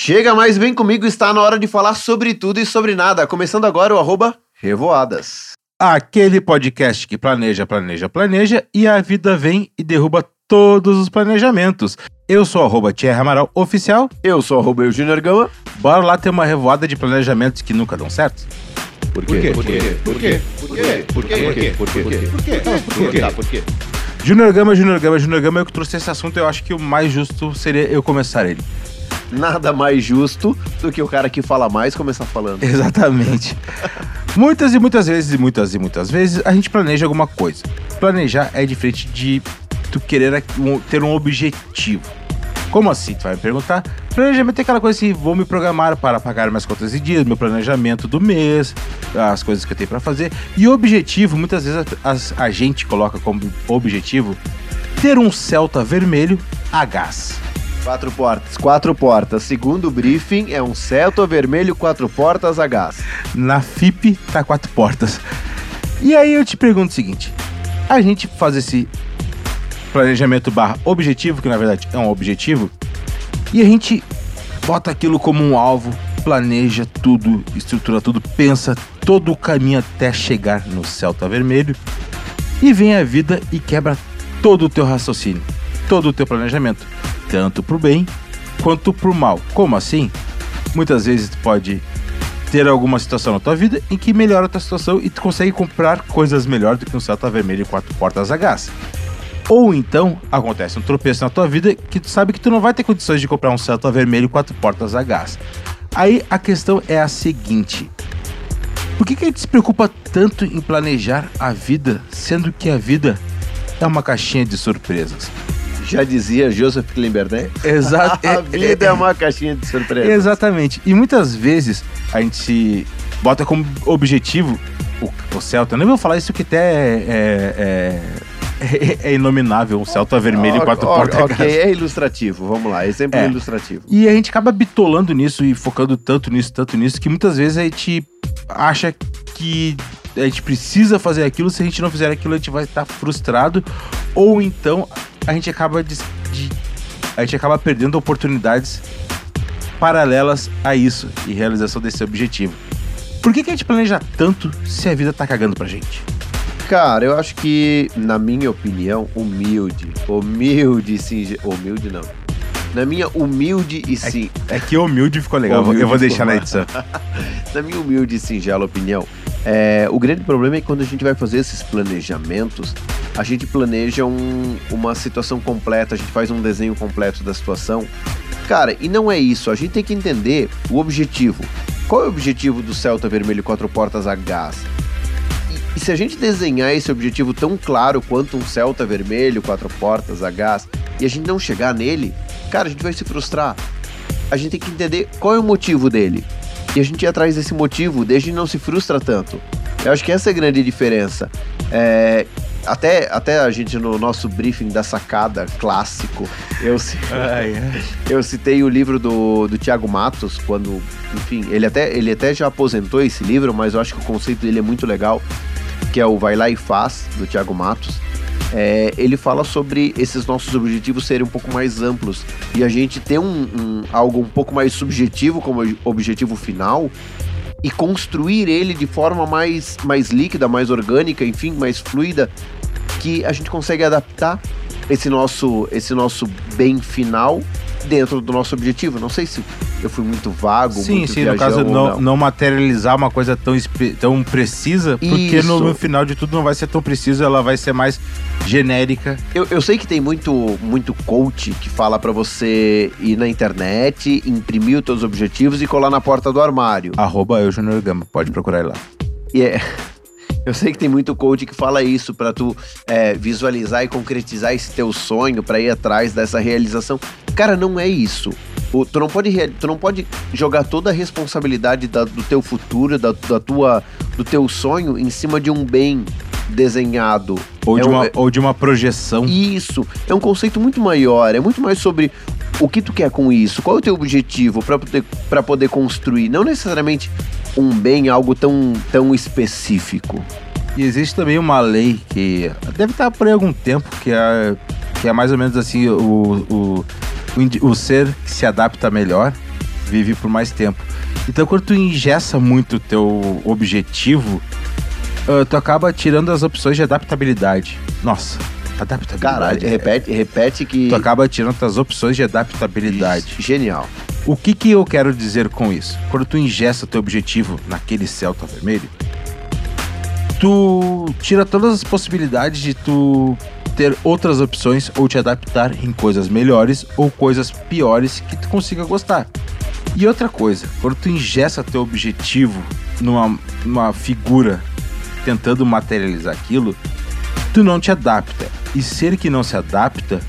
Chega mais, vem comigo, está na hora de falar sobre tudo e sobre nada. Começando agora o arroba Revoadas. Aquele podcast que planeja, planeja, planeja e a vida vem e derruba todos os planejamentos. Eu sou arroba Thierry Amaral Oficial. Eu sou arroba eu Junior Gama. Bora lá ter uma revoada de planejamentos que nunca dão certo? Por quê? Por quê? Por quê? Por quê? Por quê? Por quê? Por quê? Por quê? Por quê? Por quê? Tá, por quê? Junior Gama, Junior Gama, Junior Gama, eu que trouxe esse assunto, eu acho que o mais justo seria eu começar ele. Nada mais justo do que o cara que fala mais começar falando. Exatamente. muitas e muitas vezes, e muitas e muitas vezes, a gente planeja alguma coisa. Planejar é diferente de tu querer ter um objetivo. Como assim? Tu vai me perguntar. Planejamento é aquela coisa assim, vou me programar para pagar minhas contas e dias, meu planejamento do mês, as coisas que eu tenho para fazer. E objetivo, muitas vezes a, a gente coloca como objetivo ter um Celta vermelho a gás. Quatro portas, quatro portas. Segundo briefing, é um Celta vermelho, quatro portas a gás. Na FIP tá quatro portas. E aí eu te pergunto o seguinte: a gente faz esse planejamento barra objetivo, que na verdade é um objetivo, e a gente bota aquilo como um alvo, planeja tudo, estrutura tudo, pensa todo o caminho até chegar no Celta vermelho, e vem a vida e quebra todo o teu raciocínio, todo o teu planejamento tanto pro bem quanto pro mal. Como assim? Muitas vezes tu pode ter alguma situação na tua vida em que melhora a tua situação e tu consegue comprar coisas melhores do que um Celta vermelho e quatro portas a gás. Ou então acontece um tropeço na tua vida que tu sabe que tu não vai ter condições de comprar um Celta vermelho e quatro portas a gás. Aí a questão é a seguinte: por que, que a gente se preocupa tanto em planejar a vida, sendo que a vida é uma caixinha de surpresas? Já dizia Joseph Klimbernet. Exato. a vida é uma caixinha de surpresa. Exatamente. E muitas vezes a gente bota como objetivo o, o Celta. Eu nem vou falar isso que até é, é, é, é inominável, um Celta vermelho e quatro portas. Ok, é ilustrativo, vamos lá, exemplo é. ilustrativo. E a gente acaba bitolando nisso e focando tanto nisso, tanto nisso, que muitas vezes a gente acha que a gente precisa fazer aquilo, se a gente não fizer aquilo, a gente vai estar frustrado, ou então a gente acaba de, de, a gente acaba perdendo oportunidades paralelas a isso e realização desse objetivo. Por que, que a gente planeja tanto se a vida tá cagando pra gente? Cara, eu acho que, na minha opinião, humilde, humilde, sim, humilde não. Na minha humilde e sim. É, é que humilde ficou legal, humilde eu vou deixar na edição. na minha humilde e singela opinião, é, o grande problema é que quando a gente vai fazer esses planejamentos, a gente planeja um, uma situação completa, a gente faz um desenho completo da situação. Cara, e não é isso, a gente tem que entender o objetivo. Qual é o objetivo do Celta Vermelho quatro portas a gás? E, se a gente desenhar esse objetivo tão claro quanto um Celta Vermelho quatro portas a gás e a gente não chegar nele, cara, a gente vai se frustrar. A gente tem que entender qual é o motivo dele. E a gente ir atrás desse motivo, desde não se frustra tanto. Eu acho que essa é a grande diferença. É, até, até a gente no nosso briefing da sacada clássico, eu, eu citei o livro do, do Tiago Matos, quando, enfim, ele até, ele até já aposentou esse livro, mas eu acho que o conceito dele é muito legal, que é o Vai Lá e Faz, do Tiago Matos. É, ele fala sobre esses nossos objetivos serem um pouco mais amplos e a gente ter um, um, algo um pouco mais subjetivo como objetivo final e construir ele de forma mais, mais líquida, mais orgânica, enfim, mais fluida, que a gente consegue adaptar esse nosso, esse nosso bem final dentro do nosso objetivo. Não sei se eu fui muito vago, sim, muito sim, no caso não, não, não. materializar uma coisa tão, tão precisa, porque no, no, final de tudo não vai ser tão preciso, ela vai ser mais genérica. Eu, eu sei que tem muito, muito coach que fala para você ir na internet, imprimir os teus objetivos e colar na porta do armário. Arroba eu, Junior Gama, pode procurar lá. E yeah. é... Eu sei que tem muito coach que fala isso para tu é, visualizar e concretizar esse teu sonho, para ir atrás dessa realização. Cara, não é isso. O, tu, não pode, tu não pode jogar toda a responsabilidade da, do teu futuro, da, da, tua, do teu sonho em cima de um bem desenhado. Ou, é de, uma, é, ou de uma projeção. Isso. É um conceito muito maior. É muito mais sobre o que tu quer com isso, qual é o teu objetivo para poder, poder construir. Não necessariamente um bem, algo tão, tão específico. E existe também uma lei que deve estar por aí algum tempo, que é, que é mais ou menos assim, o, o, o, o ser que se adapta melhor. vive por mais tempo. Então, quando tu ingessa muito o teu objetivo, uh, tu acaba tirando as opções de adaptabilidade. Nossa, adaptabilidade. Caralho, é- repete, repete que. Tu acaba tirando as opções de adaptabilidade. Genial. O que que eu quero dizer com isso? Quando tu ingesta teu objetivo naquele Celta vermelho, tu tira todas as possibilidades de tu ter outras opções ou te adaptar em coisas melhores ou coisas piores que tu consiga gostar. E outra coisa, quando tu ingesta teu objetivo numa, numa figura tentando materializar aquilo, tu não te adapta. E ser que não se adapta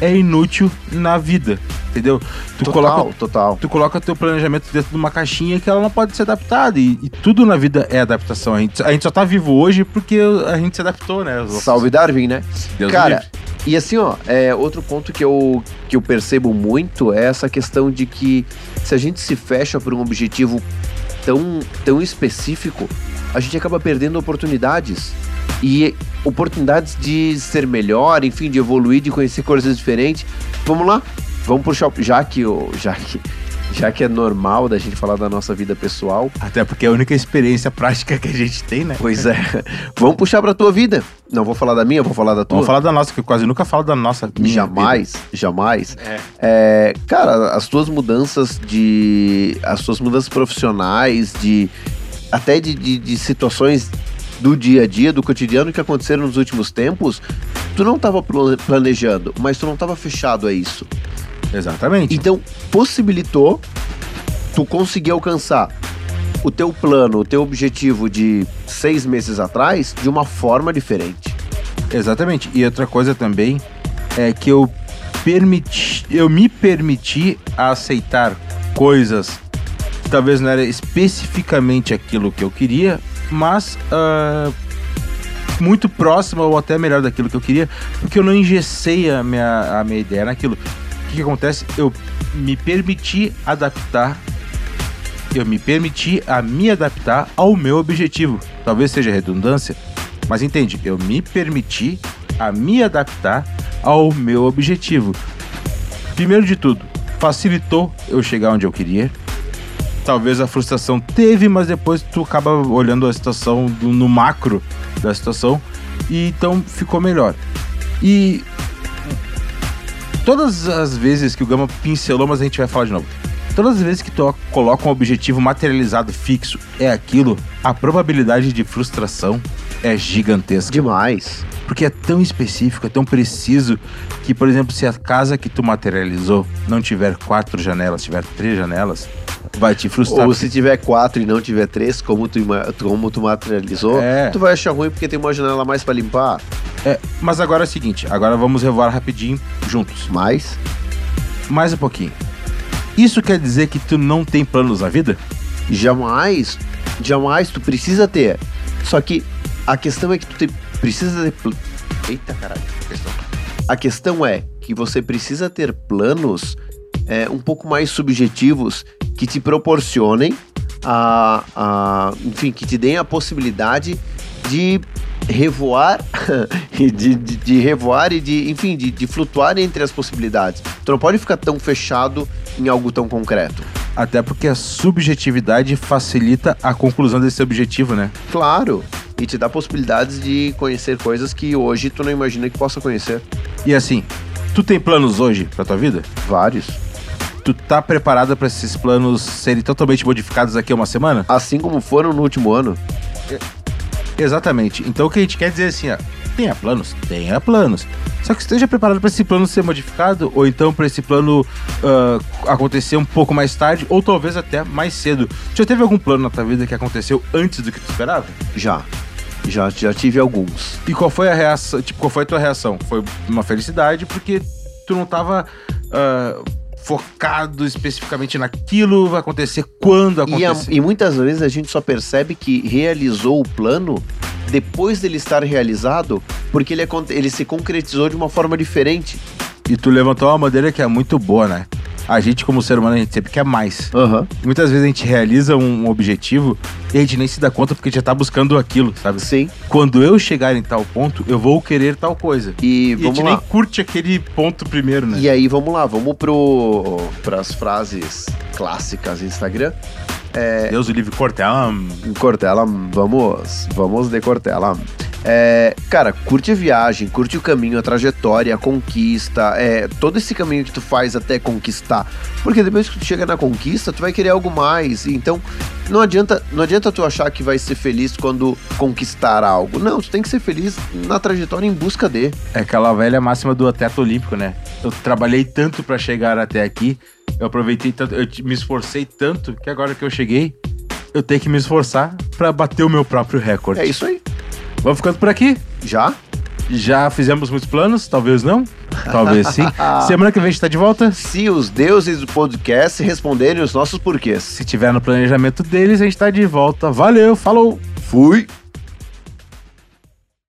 é inútil na vida, entendeu? Tu total, coloca total. tu coloca teu planejamento dentro de uma caixinha que ela não pode ser adaptada. E, e tudo na vida é adaptação. A gente, a gente só tá vivo hoje porque a gente se adaptou, né? Salve Darwin, né? Deus Cara, e assim, ó, é, outro ponto que eu, que eu percebo muito é essa questão de que se a gente se fecha por um objetivo tão, tão específico, a gente acaba perdendo oportunidades. E oportunidades de ser melhor, enfim, de evoluir, de conhecer coisas diferentes. Vamos lá, vamos puxar, o- já que, o- já que, já que é normal da gente falar da nossa vida pessoal, Até porque é a única experiência prática que a gente tem, né? pois é, vamos puxar pra tua vida. Não vou falar da minha, vou falar da tua. Vamos falar da nossa, que eu quase nunca falo da nossa. Jamais, jamais. vida. É. É, cara, as tuas mudanças de. As tuas mudanças profissionais, de. Até de, de, de situações do dia a dia, do cotidiano que aconteceram nos últimos tempos, tu não estava planejando, mas tu não estava fechado a isso. Exatamente. Então, possibilitou tu conseguir alcançar o teu plano, o teu objetivo de seis meses atrás de uma forma diferente. Exatamente. E outra coisa também é que eu permiti, eu me permiti a aceitar coisas que talvez não era especificamente aquilo que eu queria, mas ah, muito próximo ou até melhor daquilo que eu queria, porque eu não engessei a minha, a minha ideia naquilo. O que, que acontece? Eu me permiti adaptar eu me permiti a me adaptar ao meu objetivo. Talvez seja redundância, mas entende, eu me permiti a me adaptar ao meu objetivo. Primeiro de tudo, facilitou eu chegar onde eu queria. Talvez a frustração teve, mas depois tu acaba olhando a situação do- no macro da situação e então ficou melhor. E todas as vezes que o Gama pincelou, mas a gente vai falar de novo. Todas as vezes que tu coloca um objetivo materializado fixo é aquilo, a probabilidade de frustração é gigantesca. Demais. Porque é tão específico, é tão preciso que, por exemplo, se a casa que tu materializou não tiver quatro janelas, tiver três janelas, vai te frustrar. Ou se tiver quatro e não tiver três, como tu, como tu materializou, É. tu vai achar ruim porque tem uma janela mais pra limpar. É, mas agora é o seguinte, agora vamos revoar rapidinho juntos. Mas, Mais um pouquinho. Isso quer dizer que tu não tem planos na vida? jamais, jamais tu precisa ter. Só que a questão é que tu te- precisa ter. Eita caralho, que questão. A questão é que você precisa ter planos é, um pouco mais subjetivos que te proporcionem a, a. Enfim, que te deem a possibilidade de revoar e de, de, de revoar e de, enfim, de, de flutuar entre as possibilidades. Tu não pode ficar tão fechado em algo tão concreto. Até porque a subjetividade facilita a conclusão desse objetivo, né? Claro. E te dá possibilidades de conhecer coisas que hoje tu não imagina que possa conhecer. E assim, tu tem planos hoje pra tua vida? Vários. Tu tá preparado pra esses planos serem totalmente modificados daqui a uma semana? Assim como foram no último ano. Exatamente. Então o que a gente quer dizer é assim, ó, tenha planos, tenha planos. Só que esteja preparado para esse plano ser modificado, ou então para esse plano ah, acontecer um pouco mais tarde, ou talvez até mais cedo. Já teve algum plano na tua vida que aconteceu antes do que tu esperava? Já. Já, já tive alguns. E qual foi a reação? Tipo, qual foi a tua reação? Foi uma felicidade porque tu não tava ah, focado especificamente naquilo, vai acontecer quando E, a- acontecer. e muitas vezes a gente só percebe que realizou o plano depois dele estar realizado, porque ele, ele se concretizou de uma forma diferente. E tu levantou uma bandeira que é muito boa, né? A gente, como ser humano, a gente sempre quer mais. E muitas vezes a gente realiza um objetivo e a gente nem se dá conta porque a gente já tá buscando aquilo, sabe? Sim. Quando eu chegar em tal ponto, eu vou querer tal coisa. E, E a vamos gente lá. nem curte aquele ponto primeiro, né? E aí, vamos lá, vamos pro pras frases clássicas do Instagram. Deus o livre cortela. Cortella, vamos, vamos de Cortella. É, cara, curte a viagem, curte o caminho, a trajetória, a conquista, é, todo esse caminho que tu faz até conquistar. Porque depois que tu chega na conquista, tu vai querer algo mais. Então, não adianta, não adianta tu achar que vai ser feliz quando conquistar algo. Não, tu tem que ser feliz na trajetória em busca de. É aquela velha máxima do atleta olímpico, né? Eu trabalhei tanto pra chegar até aqui, eu aproveitei tanto, eu me esforcei tanto que agora que eu cheguei, eu tenho que me esforçar pra bater o meu próprio recorde. É isso aí. Vamos ficando por aqui. Já? Já fizemos muitos planos, talvez não, talvez sim. Semana que vem a gente tá de volta. Se os deuses do podcast responderem os nossos porquês. Se tiver no planejamento deles, a gente tá de volta. Valeu, falou! Fui!